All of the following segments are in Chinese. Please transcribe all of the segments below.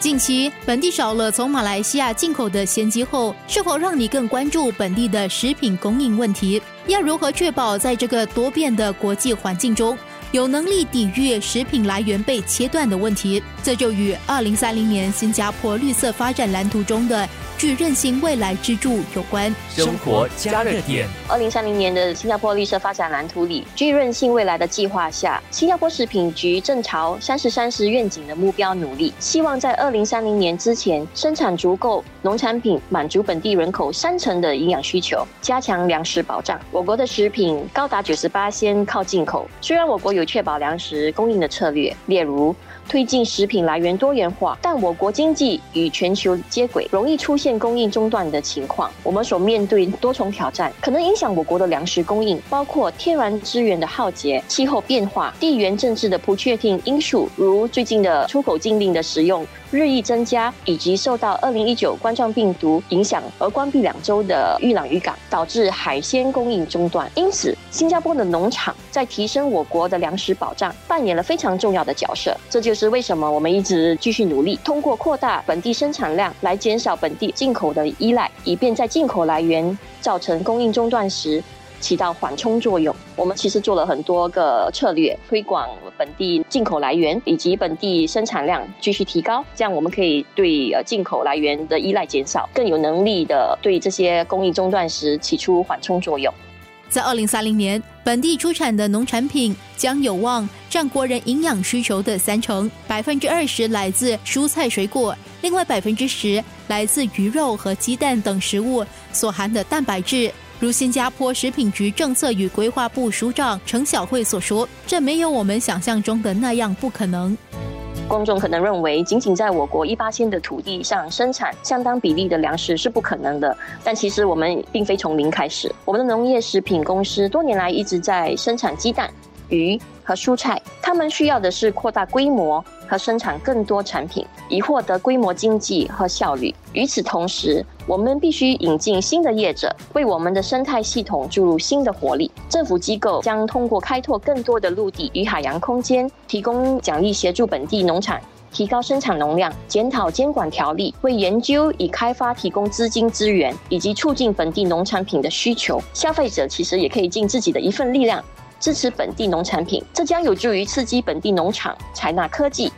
近期本地少了从马来西亚进口的鲜鸡后，是否让你更关注本地的食品供应问题？要如何确保在这个多变的国际环境中，有能力抵御食品来源被切断的问题？这就与二零三零年新加坡绿色发展蓝图中的。具韧性未来支柱有关生活加热点。二零三零年的新加坡绿色发展蓝图里，具韧性未来的计划下，新加坡食品局正朝三十三十愿景的目标努力，希望在二零三零年之前生产足够农产品，满足本地人口三成的营养需求，加强粮食保障。我国的食品高达九十八先靠进口，虽然我国有确保粮食供应的策略，例如。推进食品来源多元化，但我国经济与全球接轨，容易出现供应中断的情况。我们所面对多重挑战，可能影响我国的粮食供应，包括天然资源的耗竭、气候变化、地缘政治的不确定因素，如最近的出口禁令的使用。日益增加，以及受到二零一九冠状病毒影响而关闭两周的玉朗渔港，导致海鲜供应中断。因此，新加坡的农场在提升我国的粮食保障扮演了非常重要的角色。这就是为什么我们一直继续努力，通过扩大本地生产量来减少本地进口的依赖，以便在进口来源造成供应中断时。起到缓冲作用。我们其实做了很多个策略，推广本地进口来源，以及本地生产量继续提高，这样我们可以对呃进口来源的依赖减少，更有能力的对这些供应中断时起出缓冲作用。在二零三零年，本地出产的农产品将有望占国人营养需求的三成，百分之二十来自蔬菜水果，另外百分之十来自鱼肉和鸡蛋等食物所含的蛋白质。如新加坡食品局政策与规划部署长程晓慧所说，这没有我们想象中的那样不可能。公众可能认为，仅仅在我国一八千的土地上生产相当比例的粮食是不可能的，但其实我们并非从零开始。我们的农业食品公司多年来一直在生产鸡蛋、鱼和蔬菜，他们需要的是扩大规模。和生产更多产品，以获得规模经济和效率。与此同时，我们必须引进新的业者，为我们的生态系统注入新的活力。政府机构将通过开拓更多的陆地与海洋空间，提供奖励协助本地农产提高生产容量，检讨监管条例，为研究与开发提供资金资源，以及促进本地农产品的需求。消费者其实也可以尽自己的一份力量。支持本地农产品，这将有助于刺激本地农场采纳科技，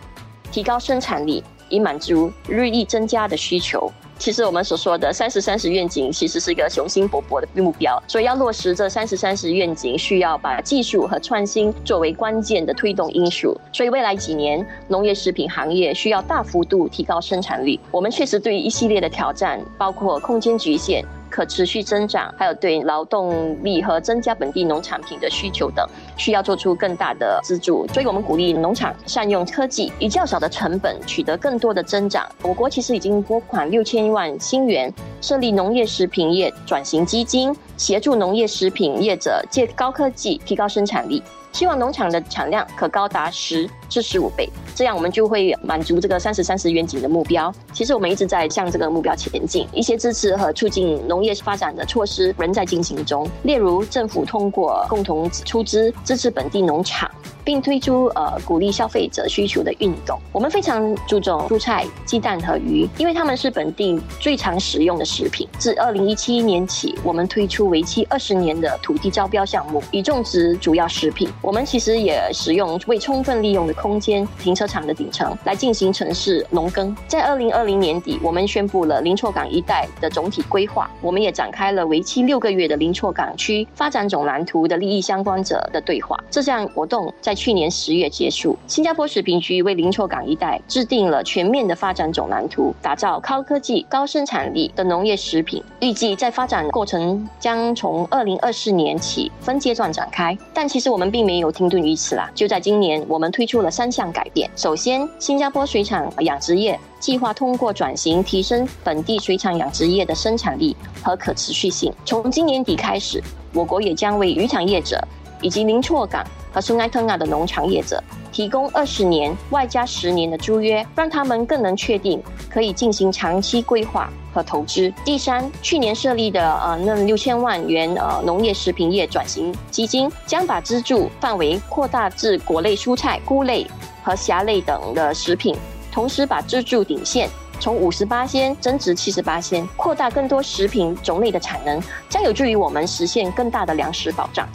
提高生产力，以满足日益增加的需求。其实我们所说的“三十三十愿景”其实是一个雄心勃勃的目标，所以要落实这“三十三十愿景”，需要把技术和创新作为关键的推动因素。所以未来几年，农业食品行业需要大幅度提高生产力。我们确实对一系列的挑战，包括空间局限。可持续增长，还有对劳动力和增加本地农产品的需求等，需要做出更大的资助。所以，我们鼓励农场善用科技，以较少的成本取得更多的增长。我国其实已经拨款六千万新元，设立农业食品业转型基金，协助农业食品业者借高科技提高生产力。希望农场的产量可高达十至十五倍，这样我们就会满足这个三十三十远景的目标。其实我们一直在向这个目标前进，一些支持和促进农业发展的措施仍在进行中，例如政府通过共同出资支持本地农场。并推出呃鼓励消费者需求的运动。我们非常注重蔬菜、鸡蛋和鱼，因为它们是本地最常使用的食品。自二零一七年起，我们推出为期二十年的土地招标项目，以种植主要食品。我们其实也使用未充分利用的空间——停车场的顶层来进行城市农耕。在二零二零年底，我们宣布了林厝港一带的总体规划，我们也展开了为期六个月的林厝港区发展总蓝图的利益相关者的对话。这项活动在。去年十月结束，新加坡食品局为林厝港一带制定了全面的发展总蓝图，打造高科技、高生产力的农业食品。预计在发展过程将从二零二四年起分阶段展开。但其实我们并没有停顿于此啦，就在今年，我们推出了三项改变。首先，新加坡水产养殖业计划通过转型提升本地水产养殖业的生产力和可持续性。从今年底开始，我国也将为渔场业者。以及林厝港和苏埃特纳的农场业者提供二十年外加十年的租约，让他们更能确定可以进行长期规划和投资。第三，去年设立的呃那六千万元呃农业食品业转型基金，将把资助范围扩大至果类蔬菜、菇类和虾类等的食品。同时把支柱顶线从五十八仙增值七十八仙，扩大更多食品种类的产能，将有助于我们实现更大的粮食保障。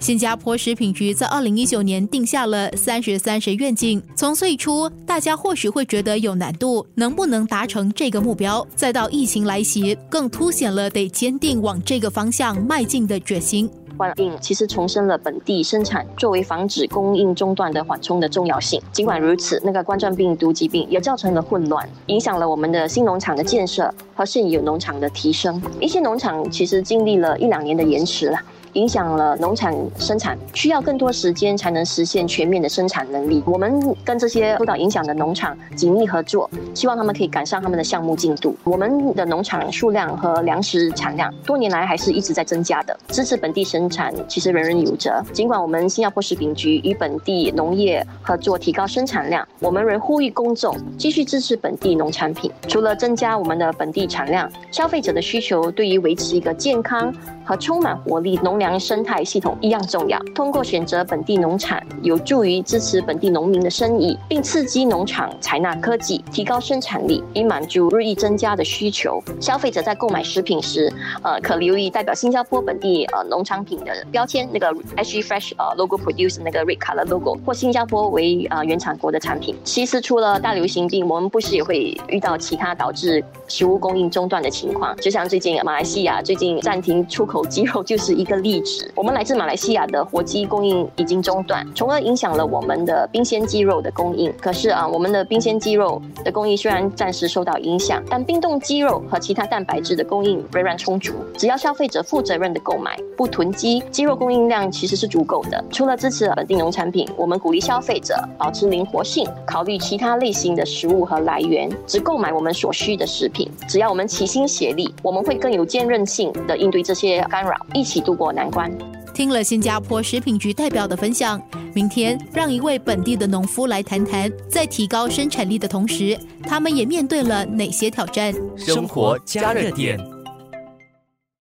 新加坡食品局在二零一九年定下了三十三十愿景，从最初大家或许会觉得有难度，能不能达成这个目标，再到疫情来袭，更凸显了得坚定往这个方向迈进的决心。冠病其实重申了本地生产作为防止供应中断的缓冲的重要性。尽管如此，那个冠状病毒疾病也造成了混乱，影响了我们的新农场的建设和现有农场的提升。一些农场其实经历了一两年的延迟了。影响了农产生产，需要更多时间才能实现全面的生产能力。我们跟这些受到影响的农场紧密合作，希望他们可以赶上他们的项目进度。我们的农场数量和粮食产量多年来还是一直在增加的。支持本地生产，其实人人有责。尽管我们新加坡食品局与本地农业合作，提高生产量，我们仍呼吁公众继续支持本地农产品。除了增加我们的本地产量，消费者的需求对于维持一个健康和充满活力农。粮生态系统一样重要。通过选择本地农产，有助于支持本地农民的生意，并刺激农场采纳科技，提高生产力，以满足日益增加的需求。消费者在购买食品时，呃，可留意代表新加坡本地呃农产品的标签，那个 SG Fresh 呃 logo produce 那个 red color logo，或新加坡为呃原产国的产品。其实，除了大流行病，我们不时也会遇到其他导致食物供应中断的情况，就像最近马来西亚最近暂停出口鸡肉，就是一个例。地址，我们来自马来西亚的活鸡供应已经中断，从而影响了我们的冰鲜鸡肉的供应。可是啊，我们的冰鲜鸡肉的供应虽然暂时受到影响，但冰冻鸡肉和其他蛋白质的供应仍然充足。只要消费者负责任的购买，不囤积，鸡肉供应量其实是足够的。除了支持本地农产品，我们鼓励消费者保持灵活性，考虑其他类型的食物和来源，只购买我们所需的食品。只要我们齐心协力，我们会更有坚韧性的应对这些干扰，一起度过难。难关。听了新加坡食品局代表的分享，明天让一位本地的农夫来谈谈，在提高生产力的同时，他们也面对了哪些挑战？生活加热点。